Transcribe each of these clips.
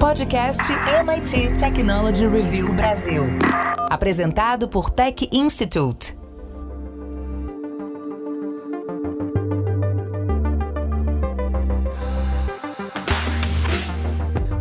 Podcast MIT Technology Review Brasil. Apresentado por Tech Institute.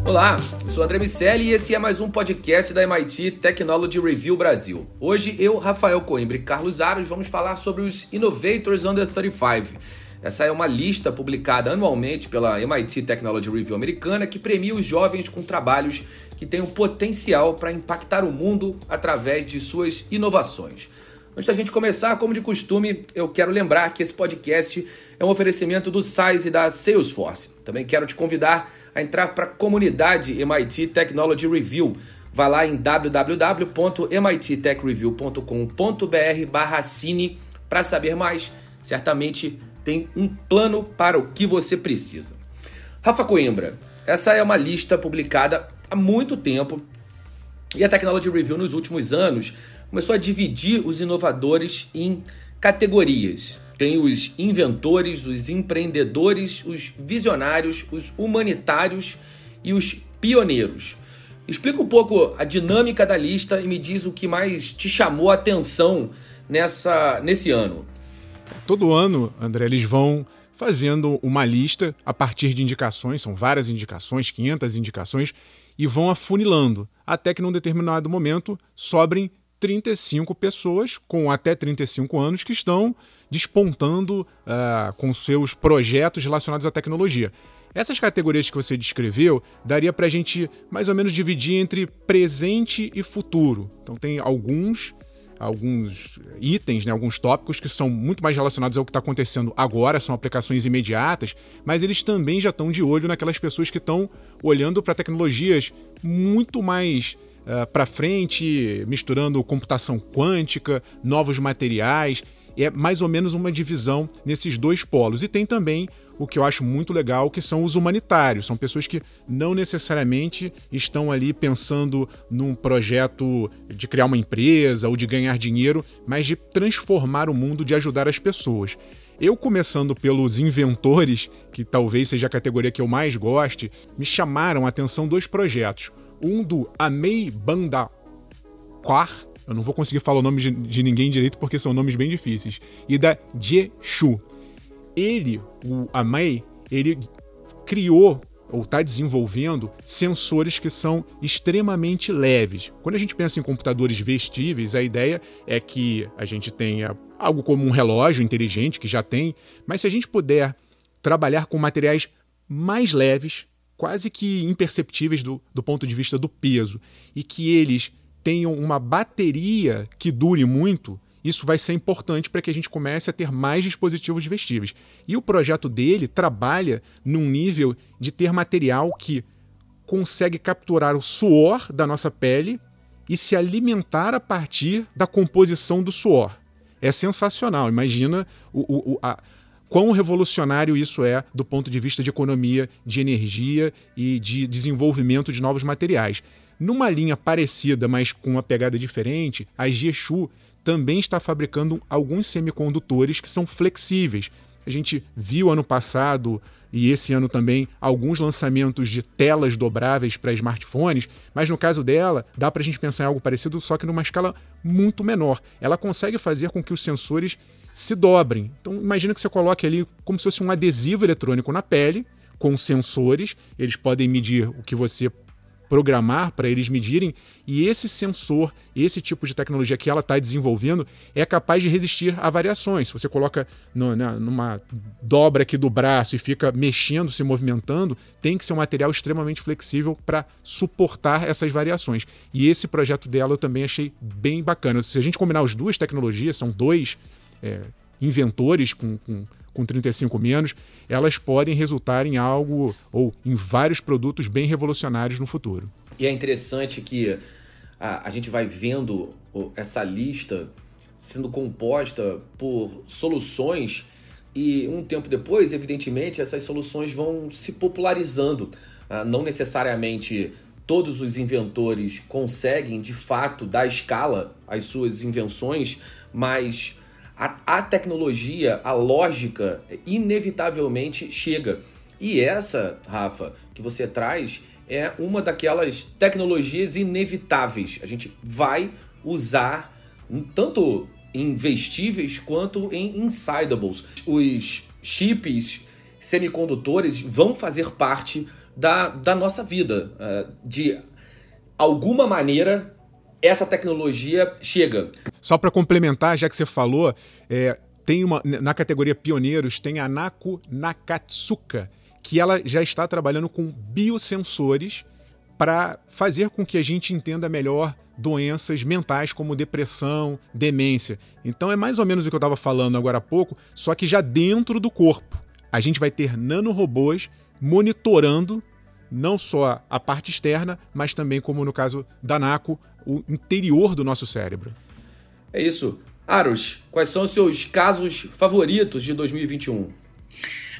Olá, sou André Miceli e esse é mais um podcast da MIT Technology Review Brasil. Hoje eu, Rafael Coimbra e Carlos Aros vamos falar sobre os Innovators Under 35 essa é uma lista publicada anualmente pela MIT Technology Review americana que premia os jovens com trabalhos que têm o potencial para impactar o mundo através de suas inovações. Antes da gente começar, como de costume, eu quero lembrar que esse podcast é um oferecimento do SAIS e da Salesforce. Também quero te convidar a entrar para a comunidade MIT Technology Review. Vá lá em www.mittechreview.com.br barra cine para saber mais. Certamente tem um plano para o que você precisa. Rafa Coimbra, essa é uma lista publicada há muito tempo e a Technology Review nos últimos anos começou a dividir os inovadores em categorias. Tem os inventores, os empreendedores, os visionários, os humanitários e os pioneiros. Explica um pouco a dinâmica da lista e me diz o que mais te chamou a atenção nessa, nesse ano. Todo ano, André, eles vão fazendo uma lista a partir de indicações, são várias indicações, 500 indicações, e vão afunilando, até que num determinado momento sobrem 35 pessoas com até 35 anos que estão despontando uh, com seus projetos relacionados à tecnologia. Essas categorias que você descreveu daria para a gente mais ou menos dividir entre presente e futuro. Então tem alguns alguns itens, né, alguns tópicos que são muito mais relacionados ao que está acontecendo agora, são aplicações imediatas, mas eles também já estão de olho naquelas pessoas que estão olhando para tecnologias muito mais uh, eh, para frente, misturando computação quântica, novos materiais. É mais ou menos uma divisão nesses dois polos. E tem também o que eu acho muito legal, que são os humanitários. São pessoas que não necessariamente estão ali pensando num projeto de criar uma empresa ou de ganhar dinheiro, mas de transformar o mundo, de ajudar as pessoas. Eu, começando pelos inventores, que talvez seja a categoria que eu mais goste, me chamaram a atenção dois projetos. Um do Amei Banda Kwar, eu não vou conseguir falar o nome de ninguém direito porque são nomes bem difíceis, e da Jeshu ele, o Amei, ele criou ou está desenvolvendo sensores que são extremamente leves. Quando a gente pensa em computadores vestíveis, a ideia é que a gente tenha algo como um relógio inteligente, que já tem, mas se a gente puder trabalhar com materiais mais leves, quase que imperceptíveis do, do ponto de vista do peso, e que eles tenham uma bateria que dure muito, isso vai ser importante para que a gente comece a ter mais dispositivos vestíveis. E o projeto dele trabalha num nível de ter material que consegue capturar o suor da nossa pele e se alimentar a partir da composição do suor. É sensacional. Imagina o, o, a, quão revolucionário isso é do ponto de vista de economia, de energia e de desenvolvimento de novos materiais. Numa linha parecida, mas com uma pegada diferente, a Geshu também está fabricando alguns semicondutores que são flexíveis. A gente viu ano passado e esse ano também alguns lançamentos de telas dobráveis para smartphones, mas no caso dela, dá para a gente pensar em algo parecido, só que numa escala muito menor. Ela consegue fazer com que os sensores se dobrem. Então, imagina que você coloque ali como se fosse um adesivo eletrônico na pele, com sensores, eles podem medir o que você programar para eles medirem, e esse sensor, esse tipo de tecnologia que ela está desenvolvendo, é capaz de resistir a variações. Se você coloca no, numa dobra aqui do braço e fica mexendo, se movimentando, tem que ser um material extremamente flexível para suportar essas variações. E esse projeto dela eu também achei bem bacana. Se a gente combinar as duas tecnologias, são dois é, inventores com, com com 35 menos, elas podem resultar em algo ou em vários produtos bem revolucionários no futuro. E é interessante que a, a gente vai vendo essa lista sendo composta por soluções e um tempo depois, evidentemente, essas soluções vão se popularizando. Ah, não necessariamente todos os inventores conseguem de fato dar escala às suas invenções, mas a, a tecnologia, a lógica, inevitavelmente chega. E essa, Rafa, que você traz é uma daquelas tecnologias inevitáveis. A gente vai usar tanto em vestíveis quanto em insidables. Os chips semicondutores vão fazer parte da, da nossa vida. Uh, de alguma maneira, essa tecnologia chega. Só para complementar, já que você falou, é, tem uma na categoria pioneiros tem a Naku Nakatsuka, que ela já está trabalhando com biosensores para fazer com que a gente entenda melhor doenças mentais como depressão, demência. Então é mais ou menos o que eu estava falando agora há pouco, só que já dentro do corpo. A gente vai ter nanorobôs monitorando não só a parte externa, mas também, como no caso da NACO, o interior do nosso cérebro. É isso. Aros, quais são os seus casos favoritos de 2021?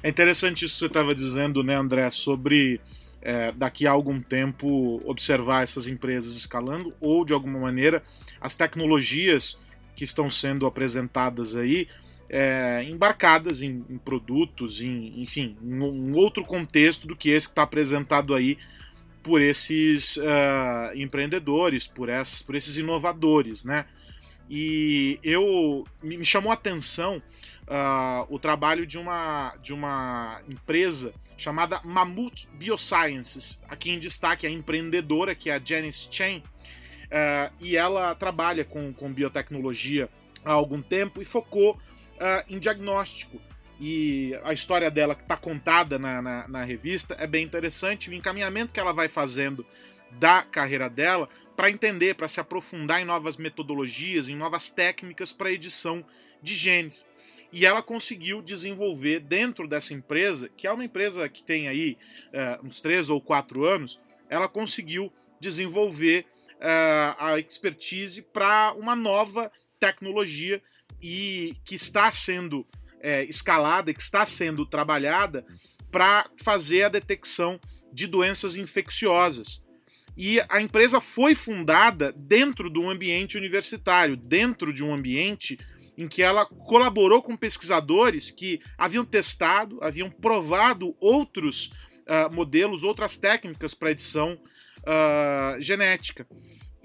É interessante isso que você estava dizendo, né, André, sobre é, daqui a algum tempo observar essas empresas escalando ou de alguma maneira as tecnologias que estão sendo apresentadas aí é, embarcadas em, em, produtos, em, enfim, em um outro contexto do que esse que está apresentado aí por esses uh, empreendedores, por, essas, por esses inovadores, né? E eu me chamou a atenção uh, o trabalho de uma, de uma empresa chamada Mammoth Biosciences. Aqui em destaque a empreendedora, que é a Janice Chen, uh, e ela trabalha com, com biotecnologia há algum tempo e focou uh, em diagnóstico. E a história dela, que está contada na, na, na, revista, é bem interessante. O encaminhamento que ela vai fazendo da carreira dela para entender, para se aprofundar em novas metodologias, em novas técnicas para edição de genes. E ela conseguiu desenvolver dentro dessa empresa, que é uma empresa que tem aí uh, uns três ou quatro anos, ela conseguiu desenvolver uh, a expertise para uma nova tecnologia e que está sendo é, escalada, que está sendo trabalhada para fazer a detecção de doenças infecciosas. E a empresa foi fundada dentro de um ambiente universitário, dentro de um ambiente em que ela colaborou com pesquisadores que haviam testado, haviam provado outros uh, modelos, outras técnicas para edição uh, genética.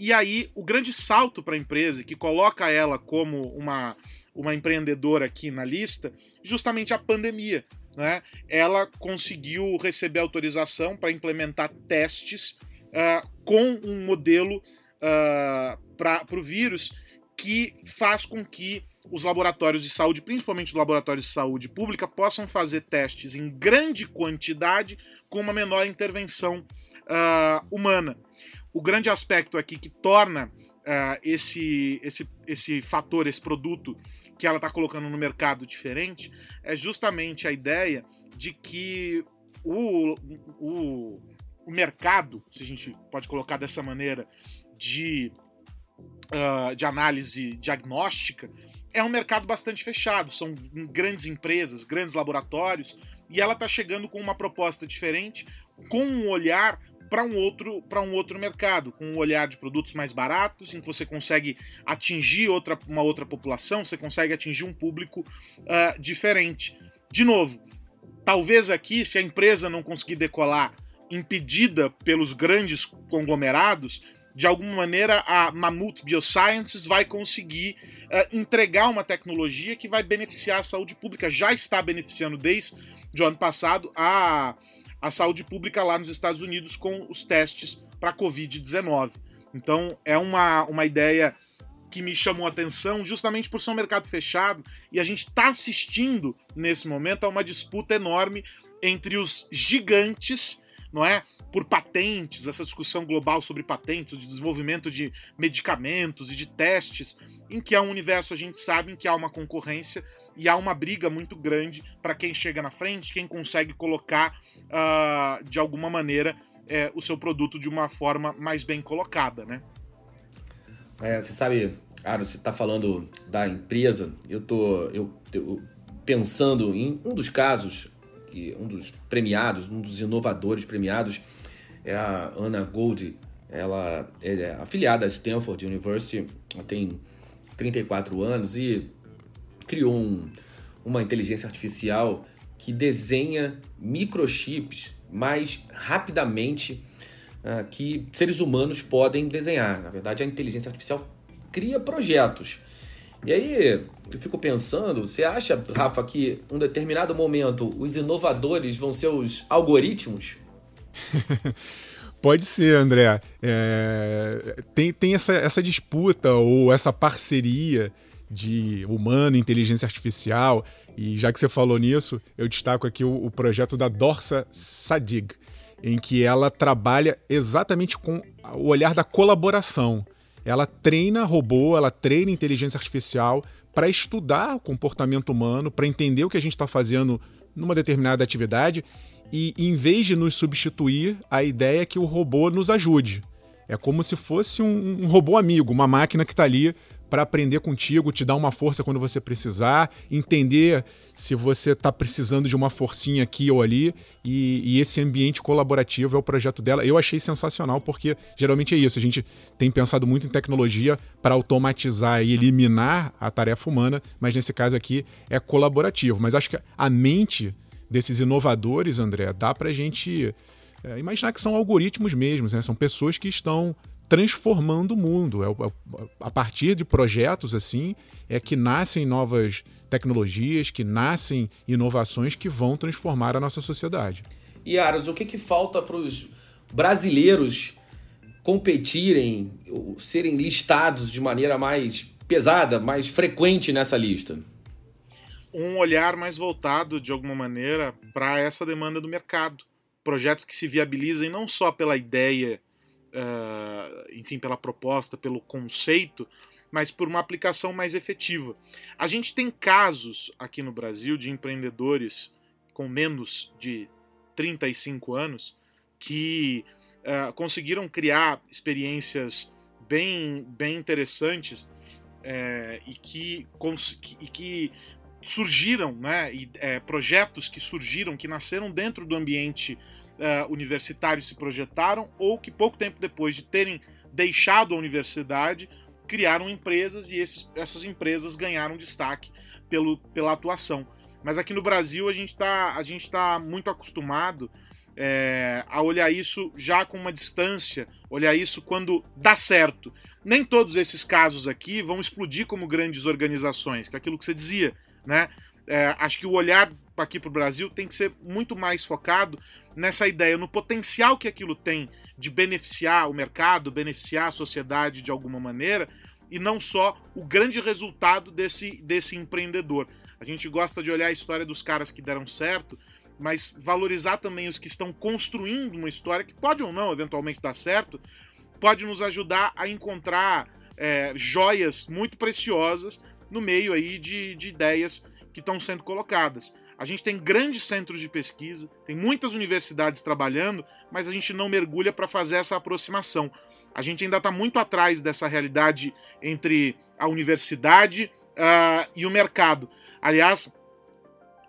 E aí, o grande salto para a empresa, que coloca ela como uma, uma empreendedora aqui na lista, justamente a pandemia. Né? Ela conseguiu receber autorização para implementar testes uh, com um modelo uh, para o vírus que faz com que os laboratórios de saúde, principalmente os laboratórios de saúde pública, possam fazer testes em grande quantidade com uma menor intervenção uh, humana. O grande aspecto aqui que torna uh, esse, esse, esse fator, esse produto que ela está colocando no mercado diferente, é justamente a ideia de que o, o, o mercado, se a gente pode colocar dessa maneira, de, uh, de análise diagnóstica, é um mercado bastante fechado. São grandes empresas, grandes laboratórios, e ela está chegando com uma proposta diferente, com um olhar para um outro para um outro mercado, com um olhar de produtos mais baratos, em que você consegue atingir outra, uma outra população, você consegue atingir um público uh, diferente. De novo, talvez aqui, se a empresa não conseguir decolar impedida pelos grandes conglomerados, de alguma maneira a Mammoth Biosciences vai conseguir uh, entregar uma tecnologia que vai beneficiar a saúde pública. Já está beneficiando desde o ano passado a, a saúde pública lá nos Estados Unidos com os testes para Covid-19. Então é uma, uma ideia que me chamou a atenção justamente por ser um mercado fechado e a gente está assistindo nesse momento a uma disputa enorme entre os gigantes não é? Por patentes, essa discussão global sobre patentes, de desenvolvimento de medicamentos e de testes, em que é um universo, a gente sabe, em que há uma concorrência e há uma briga muito grande para quem chega na frente, quem consegue colocar uh, de alguma maneira é, o seu produto de uma forma mais bem colocada, né? É, você sabe, Aaron, você está falando da empresa, eu tô eu, eu, pensando em um dos casos um dos premiados, um dos inovadores premiados é a Anna Gold. Ela é afiliada à Stanford University, ela tem 34 anos e criou um, uma inteligência artificial que desenha microchips mais rapidamente uh, que seres humanos podem desenhar. Na verdade, a inteligência artificial cria projetos. E aí, eu fico pensando, você acha, Rafa, que um determinado momento os inovadores vão ser os algoritmos? Pode ser, André. É, tem tem essa, essa disputa ou essa parceria de humano e inteligência artificial. E já que você falou nisso, eu destaco aqui o, o projeto da Dorsa Sadig, em que ela trabalha exatamente com o olhar da colaboração. Ela treina robô, ela treina inteligência artificial para estudar o comportamento humano, para entender o que a gente está fazendo numa determinada atividade e, em vez de nos substituir, a ideia é que o robô nos ajude. É como se fosse um, um robô amigo, uma máquina que está ali para aprender contigo, te dar uma força quando você precisar, entender se você está precisando de uma forcinha aqui ou ali, e, e, esse ambiente colaborativo é o projeto dela. Eu achei sensacional, porque geralmente é isso, a gente tem pensado muito em tecnologia para automatizar e eliminar a tarefa humana, mas nesse caso aqui é colaborativo. Mas acho que a mente desses inovadores, André, dá para a gente é, imaginar que são algoritmos mesmos, né? são pessoas que estão transformando o mundo. É, é, a partir de projetos assim é que nascem novas tecnologias, que nascem inovações que vão transformar a nossa sociedade. E Aras, o que, que falta para os brasileiros competirem, serem listados de maneira mais pesada, mais frequente nessa lista? Um olhar mais voltado, de alguma maneira, para essa demanda do mercado. Projetos que se viabilizem não só pela ideia uh, enfim, pela proposta, pelo conceito, mas por uma aplicação mais efetiva. A gente tem casos aqui no Brasil de empreendedores com menos de 35 anos que uh, conseguiram criar experiências bem, bem interessantes uh, e, que, e que surgiram, né, e, projetos que surgiram, que nasceram dentro do ambiente uh, universitários se projetaram ou que pouco tempo depois de terem deixado a universidade criaram empresas e esses, essas empresas ganharam destaque pelo, pela atuação. Mas aqui no Brasil a gente está tá muito acostumado é, a olhar isso já com uma distância, olhar isso quando dá certo. Nem todos esses casos aqui vão explodir como grandes organizações, que é aquilo que você dizia, né? É, acho que o olhar aqui para o Brasil tem que ser muito mais focado nessa ideia, no potencial que aquilo tem de beneficiar o mercado, beneficiar a sociedade de alguma maneira, e não só o grande resultado desse, desse empreendedor. A gente gosta de olhar a história dos caras que deram certo, mas valorizar também os que estão construindo uma história que pode ou não eventualmente dar certo, pode nos ajudar a encontrar é, joias muito preciosas no meio aí de, de ideias que estão sendo colocadas. A gente tem grandes centros de pesquisa, tem muitas universidades trabalhando, mas a gente não mergulha para fazer essa aproximação. A gente ainda está muito atrás dessa realidade entre a universidade uh, e o mercado. Aliás,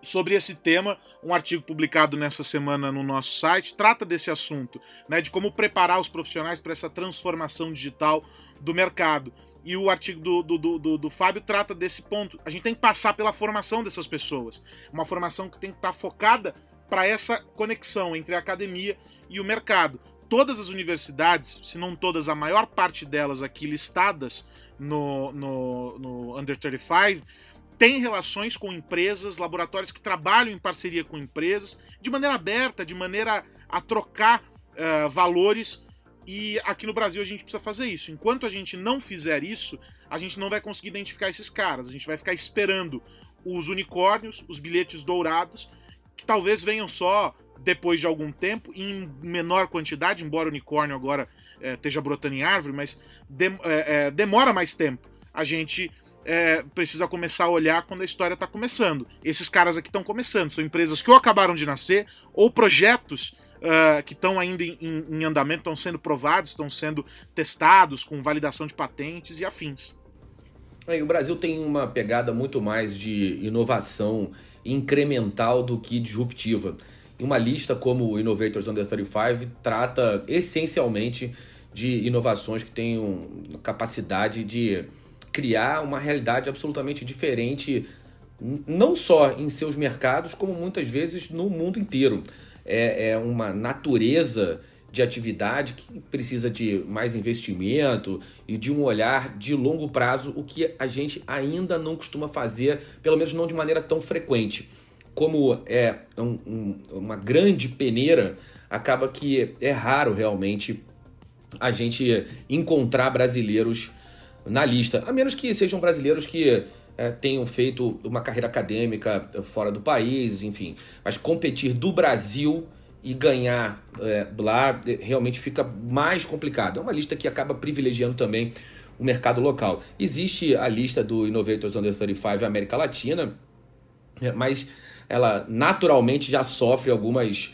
sobre esse tema, um artigo publicado nessa semana no nosso site trata desse assunto, né, de como preparar os profissionais para essa transformação digital do mercado. E o artigo do, do, do, do, Fábio trata desse ponto. A gente tem que passar pela formação dessas pessoas. Uma formação que tem que estar focada para essa conexão entre a academia e o mercado. Todas as universidades, se não todas, a maior parte delas aqui listadas no, no, no Under 35, tem relações com empresas, laboratórios que trabalham em parceria com empresas, de maneira aberta, de maneira a trocar uh, valores e aqui no Brasil a gente precisa fazer isso. Enquanto a gente não fizer isso, a gente não vai conseguir identificar esses caras. A gente vai ficar esperando os unicórnios, os bilhetes dourados, que talvez venham só depois de algum tempo, em menor quantidade, embora o unicórnio agora é, esteja brotando em árvore, mas é, é, demora mais tempo. A gente é, precisa começar a olhar quando a história está começando. Esses caras aqui estão começando, são empresas que ou acabaram de nascer, ou projetos uh, que estão ainda em, em andamento, estão sendo provados, estão sendo testados com validação de patentes e afins. o Brasil tem uma pegada muito mais de inovação incremental do que disruptiva. E uma lista como o Innovators Under 35 trata essencialmente de inovações que tenham capacidade de criar uma realidade absolutamente diferente não só em seus mercados, como muitas vezes no mundo inteiro. É, é uma natureza de atividade que precisa de mais investimento e de um olhar de longo prazo, o que a gente ainda não costuma fazer, pelo menos não de maneira tão frequente. Como é um, um, uma grande peneira, acaba que é raro realmente a gente encontrar brasileiros na lista, a menos que sejam brasileiros que é, tenham feito uma carreira acadêmica fora do país, enfim. Mas competir do Brasil e ganhar é, lá realmente fica mais complicado. É uma lista que acaba privilegiando também o mercado local. Existe a lista do Innovators Under 35 América Latina, mas ela naturalmente já sofre algumas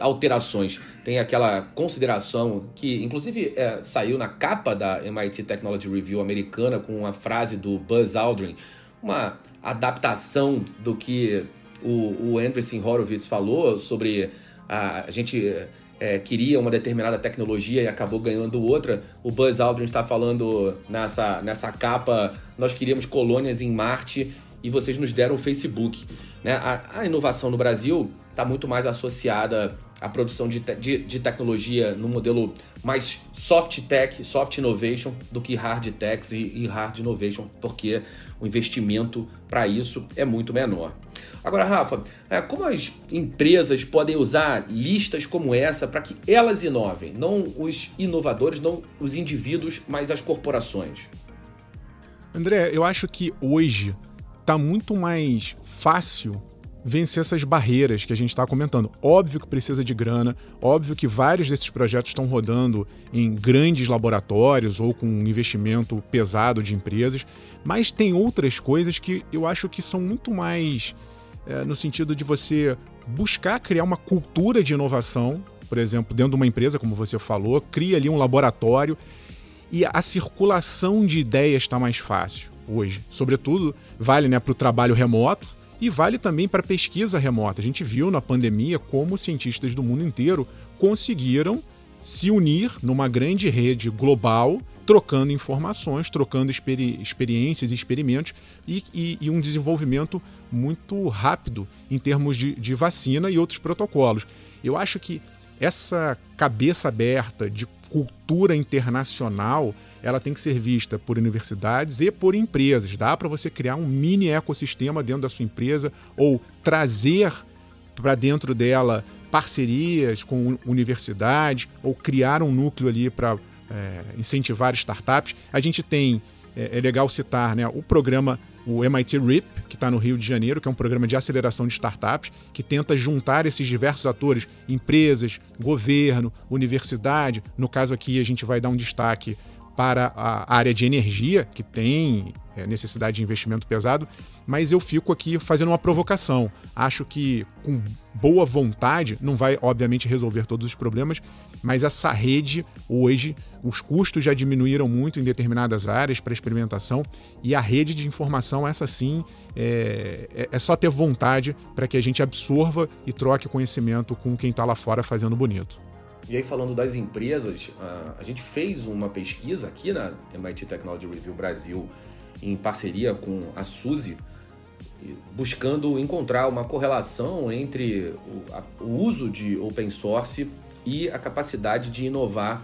alterações. Tem aquela consideração que, inclusive, é, saiu na capa da MIT Technology Review americana com uma frase do Buzz Aldrin, uma adaptação do que o, o Andreessen Horowitz falou sobre a, a gente é, queria uma determinada tecnologia e acabou ganhando outra. O Buzz Aldrin está falando nessa, nessa capa, nós queríamos colônias em Marte e vocês nos deram o Facebook. Né? A, a inovação no Brasil está muito mais associada à produção de, te, de, de, tecnologia no modelo mais soft tech, soft innovation, do que hard tech e, e hard innovation, porque o investimento para isso é muito menor. Agora, Rafa, é, como as empresas podem usar listas como essa para que elas inovem? Não os inovadores, não os indivíduos, mas as corporações. André, eu acho que hoje está muito mais fácil vencer essas barreiras que a gente está comentando. Óbvio que precisa de grana, óbvio que vários desses projetos estão rodando em grandes laboratórios ou com um investimento pesado de empresas, mas tem outras coisas que eu acho que são muito mais é, no sentido de você buscar criar uma cultura de inovação, por exemplo, dentro de uma empresa, como você falou, cria ali um laboratório e a circulação de ideias está mais fácil hoje. Sobretudo, vale né, para o trabalho remoto e vale também para a pesquisa remota. A gente viu na pandemia como cientistas do mundo inteiro conseguiram se unir numa grande rede global, trocando informações, trocando experi experiências e experimentos e, e, um desenvolvimento muito rápido em termos de, de vacina e outros protocolos. Eu acho que essa cabeça aberta de cultura internacional ela tem que ser vista por universidades e por empresas. Dá para você criar um mini ecossistema dentro da sua empresa ou trazer para dentro dela parcerias com universidades ou criar um núcleo ali para é, incentivar startups. A gente tem, é, é, legal citar, né, o programa, o MIT RIP, que está no Rio de Janeiro, que é um programa de aceleração de startups, que tenta juntar esses diversos atores, empresas, governo, universidade. No caso aqui, a gente vai dar um destaque para a área de energia, que tem é, necessidade de investimento pesado, mas eu fico aqui fazendo uma provocação. Acho que com boa vontade não vai, obviamente, resolver todos os problemas, mas essa rede, hoje, os custos já diminuíram muito em determinadas áreas para experimentação e a rede de informação, essa sim, é, é, é só ter vontade para que a gente absorva e troque conhecimento com quem está lá fora fazendo bonito. E aí, falando das empresas, a, gente fez uma pesquisa aqui na MIT Technology Review Brasil, em parceria com a Suzy, buscando encontrar uma correlação entre o, uso de open source e a capacidade de inovar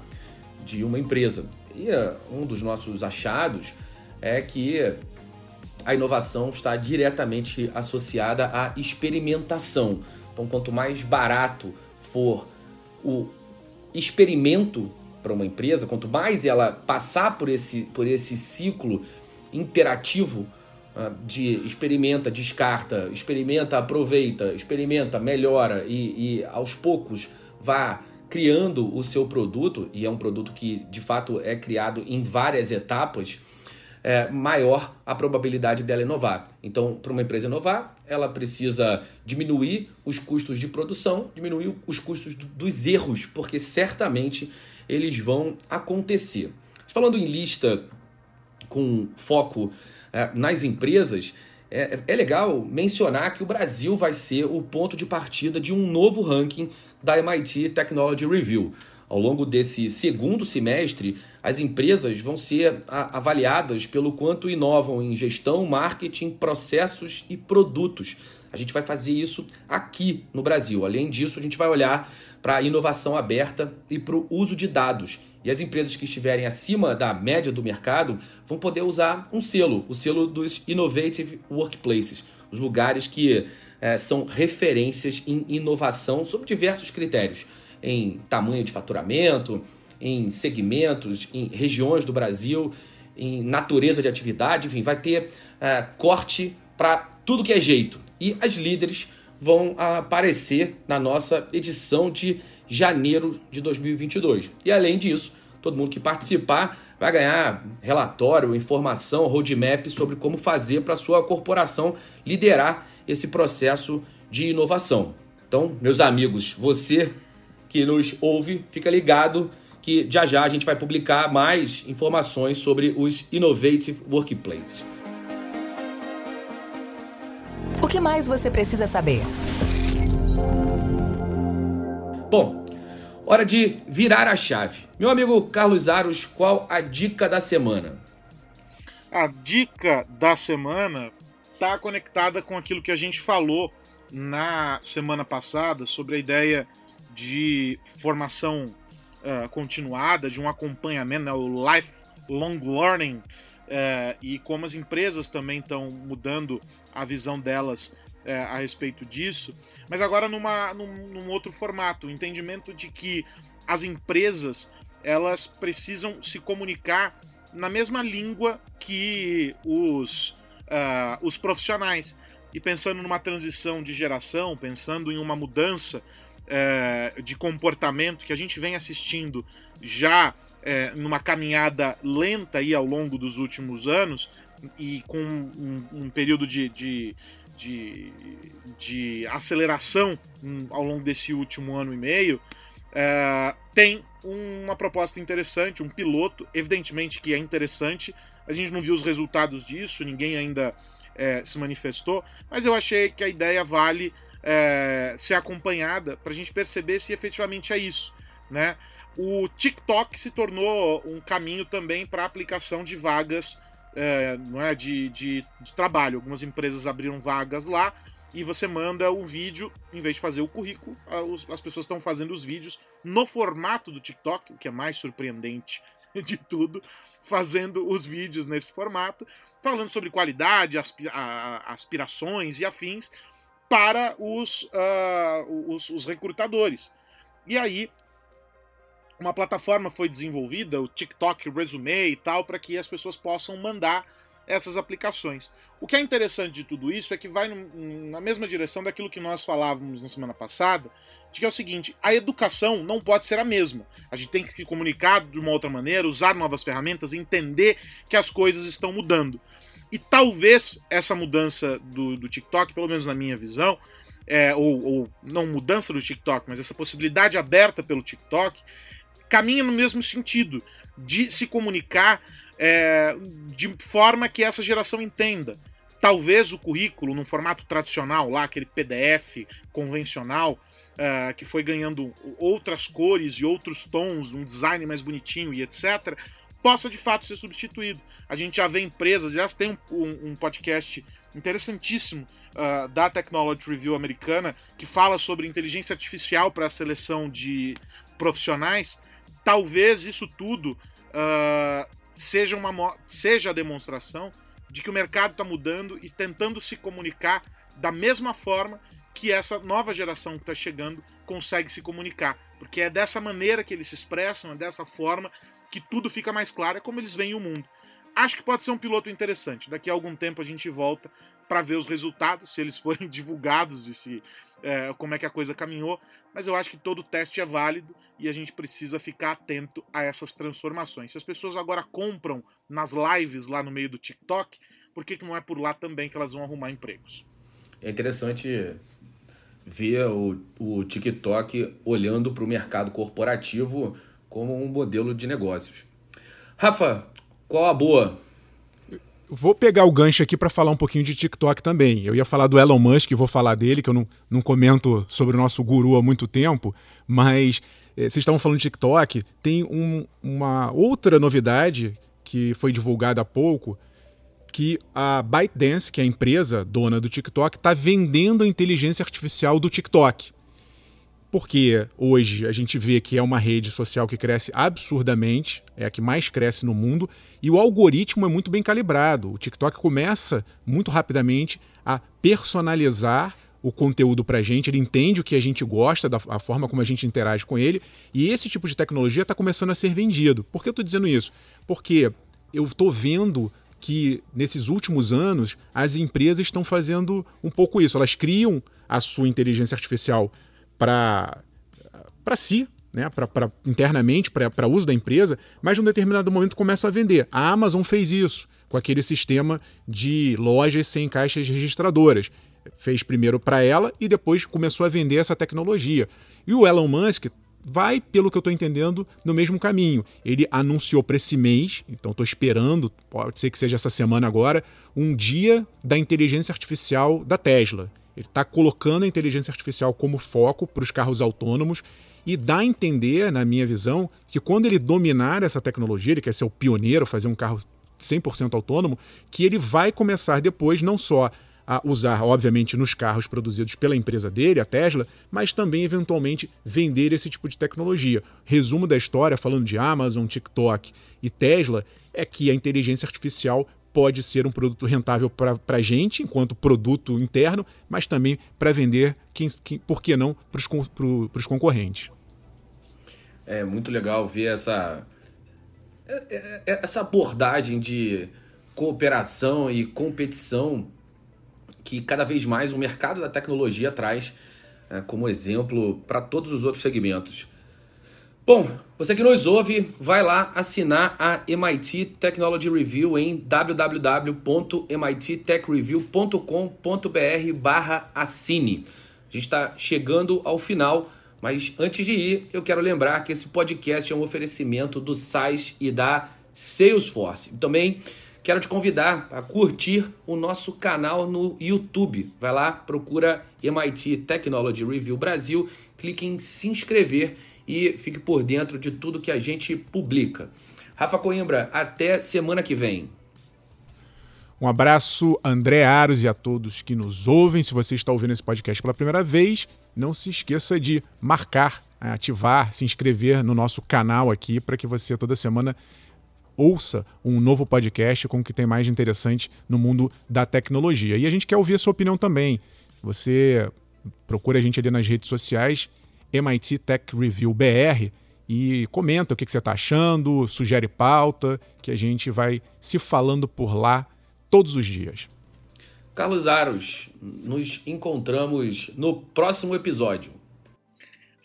de uma empresa. E uh, um dos nossos achados é que a inovação está diretamente associada à experimentação. Então, quanto mais barato for o experimento para uma empresa, quanto mais ela passar por esse, por esse ciclo interativo uh, de experimenta, descarta, experimenta, aproveita, experimenta, melhora e, e aos poucos vá criando o seu produto, e é um produto que de fato é criado em várias etapas, é, maior a probabilidade dela inovar. Então, para uma empresa inovar, ela precisa diminuir os custos de produção, diminuir os custos do, dos erros, porque certamente eles vão acontecer. Falando em lista com foco é, nas empresas, é, é, legal mencionar que o Brasil vai ser o ponto de partida de um novo ranking da MIT Technology Review. Ao longo desse segundo semestre, as empresas vão ser avaliadas pelo quanto inovam em gestão, marketing, processos e produtos. A gente vai fazer isso aqui no Brasil. Além disso, a gente vai olhar para a inovação aberta e para o uso de dados. E as empresas que estiverem acima da média do mercado vão poder usar um selo, o selo dos Innovative Workplaces, os lugares que é, são referências em inovação sob diversos critérios, em tamanho de faturamento, em segmentos, em regiões do Brasil, em natureza de atividade, enfim, vai ter é, corte para tudo que é jeito. E as líderes vão aparecer na nossa edição de janeiro de 2022. E além disso, todo mundo que participar vai ganhar relatório, informação, roadmap sobre como fazer para sua corporação liderar esse processo de inovação. Então, meus amigos, você que nos ouve, fica ligado que já já a gente vai publicar mais informações sobre os Innovative Workplaces. O que mais você precisa saber? Bom, hora de virar a chave. Meu amigo Carlos Aros, qual a dica da semana? A dica da semana está conectada com aquilo que a gente falou na semana passada sobre a ideia de formação uh, continuada, de um acompanhamento, né, o lifelong learning, uh, e como as empresas também estão mudando a visão delas uh, a respeito disso, mas agora numa, num, num outro formato, o entendimento de que as empresas elas precisam se comunicar na mesma língua que os uh, os profissionais. E pensando numa transição de geração, pensando em uma mudança uh, de comportamento que a gente vem assistindo já uh, numa caminhada lenta aí ao longo dos últimos anos e com um, um período de, de, de, de aceleração ao longo desse último ano e meio, uh, tem uma proposta interessante, um piloto, evidentemente que é interessante, a gente não viu os resultados disso, ninguém ainda é, se manifestou, mas eu achei que a ideia vale é, ser acompanhada para a gente perceber se efetivamente é isso. Né? O TikTok se tornou um caminho também para aplicação de vagas é, não é, de, de, de, trabalho. Algumas empresas abriram vagas lá e você manda o vídeo, em vez de fazer o currículo, as pessoas estão fazendo os vídeos no formato do TikTok, o que é mais surpreendente de tudo, fazendo os vídeos nesse formato, falando sobre qualidade, aspira aspirações e afins para os, uh, os, os recrutadores. E aí, uma plataforma foi desenvolvida, o TikTok Resume e tal, para que as pessoas possam mandar essas aplicações. O que é interessante de tudo isso é que vai na mesma direção daquilo que nós falávamos na semana passada, de que é o seguinte: a educação não pode ser a mesma. A gente tem que se comunicar de uma outra maneira, usar novas ferramentas, entender que as coisas estão mudando. E talvez essa mudança do, do TikTok, pelo menos na minha visão, é, ou, ou não mudança do TikTok, mas essa possibilidade aberta pelo TikTok, caminha no mesmo sentido de se comunicar é, de forma que essa geração entenda. Talvez o currículo, num formato tradicional, lá, aquele PDF convencional, é, que foi ganhando outras cores e outros tons, um design mais bonitinho e etc., possa de fato ser substituído. A gente já vê empresas, já tem um, um podcast interessantíssimo uh, da Technology Review americana que fala sobre inteligência artificial para a seleção de profissionais. Talvez isso tudo uh, seja, uma, seja a demonstração de que o mercado está mudando e tentando se comunicar da mesma forma que essa nova geração que está chegando consegue se comunicar. Porque é dessa maneira que eles se expressam, é dessa forma que tudo fica mais claro, é como eles veem o mundo. Acho que pode ser um piloto interessante. Daqui a algum tempo a gente volta para ver os resultados, se eles forem divulgados e se é, como é que a coisa caminhou. Mas eu acho que todo teste é válido e a gente precisa ficar atento a essas transformações. Se as pessoas agora compram nas lives lá no meio do TikTok, por que, que não é por lá também que elas vão arrumar empregos? É interessante ver o, o TikTok olhando para o mercado corporativo como um modelo de negócios. Rafa, qual a boa? Vou pegar o gancho aqui para falar um pouquinho de TikTok também. Eu ia falar do Elon Musk, vou falar dele, que eu não, não comento sobre o nosso guru há muito tempo, mas é, vocês estavam falando de TikTok, tem um, uma outra novidade que foi divulgada há pouco, que a ByteDance, que é a empresa dona do TikTok, está vendendo a inteligência artificial do TikTok. Porque hoje a gente vê que é uma rede social que cresce absurdamente, é a que mais cresce no mundo, e o algoritmo é muito bem calibrado. O TikTok começa muito rapidamente a personalizar o conteúdo para a gente, ele entende o que a gente gosta, da a forma como a gente interage com ele, e esse tipo de tecnologia está começando a ser vendido. Por que eu estou dizendo isso? Porque eu estou vendo que nesses últimos anos as empresas estão fazendo um pouco isso. Elas criam a sua inteligência artificial para si, né, pra, pra internamente, para uso da empresa, mas num determinado momento começam a vender. A Amazon fez isso com aquele sistema de lojas sem caixas registradoras. Fez primeiro para ela e depois começou a vender essa tecnologia. E o Elon Musk vai, pelo que eu estou entendendo, no mesmo caminho. Ele anunciou para esse mês, então estou esperando, pode ser que seja essa semana agora, um dia da inteligência artificial da Tesla. Ele está colocando a inteligência artificial como foco para os carros autônomos e dá a entender, na minha visão, que quando ele dominar essa tecnologia, ele quer ser o pioneiro, fazer um carro 100% autônomo, que ele vai começar depois não só a usar, obviamente, nos carros produzidos pela empresa dele, a Tesla, mas também eventualmente vender esse tipo de tecnologia. Resumo da história, falando de Amazon, TikTok e Tesla, é que a inteligência artificial pode ser um produto rentável para a gente, enquanto produto interno, mas também para vender, quem, quem, por que não, para os concorrentes. É muito legal ver essa, é, é, é, essa abordagem de cooperação e competição que cada vez mais o mercado da tecnologia traz como exemplo para todos os outros segmentos. Bom, você que nos ouve, vai lá assinar a MIT Technology Review em www.mittechreview.com.br barra assine. A gente está chegando ao final, mas antes de ir, eu quero lembrar que esse podcast é um oferecimento do SAIS e da Salesforce. Também quero te convidar a curtir o nosso canal no YouTube. Vai lá, procura MIT Technology Review Brasil, clique em se inscrever e fique por dentro de tudo que a gente publica. Rafa Coimbra, até semana que vem. Um abraço, André Aros e a todos que nos ouvem. Se você está ouvindo esse podcast pela primeira vez, não se esqueça de marcar, ativar, se inscrever no nosso canal aqui para que você toda semana ouça um novo podcast com o que tem mais de interessante no mundo da tecnologia. E a gente quer ouvir a sua opinião também. Você procura a gente ali nas redes sociais, MIT Tech Review BR, e comenta o que você está achando, sugere pauta, que a gente vai se falando por lá todos os dias. Carlos Aros, nos encontramos no próximo episódio.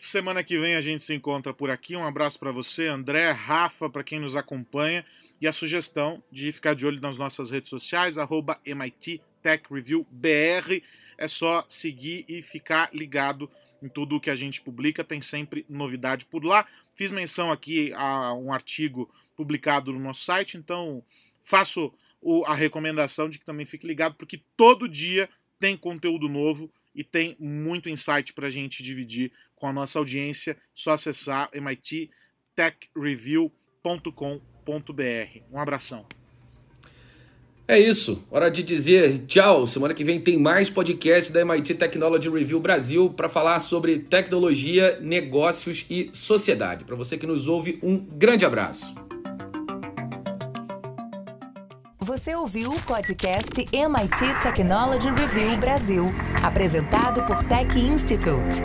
Semana que vem a gente se encontra por aqui. Um abraço para você, André, Rafa, para quem nos acompanha. E a sugestão de ficar de olho nas nossas redes sociais, arroba MIT Tech Review BR. É só seguir e ficar ligado em tudo o que a gente publica, tem sempre novidade por lá. Fiz menção aqui a um artigo publicado no nosso site, então faço a recomendação de que também fique ligado, porque todo dia tem conteúdo novo e tem muito insight para a gente dividir com a nossa audiência. Só acessar mittechreview.com.br. Um abração. É isso, hora de dizer tchau. Semana que vem tem mais podcast da MIT Technology Review Brasil para falar sobre tecnologia, negócios e sociedade. Para você que nos ouve, um grande abraço. Você ouviu o podcast MIT Technology Review Brasil, apresentado por Tech Institute.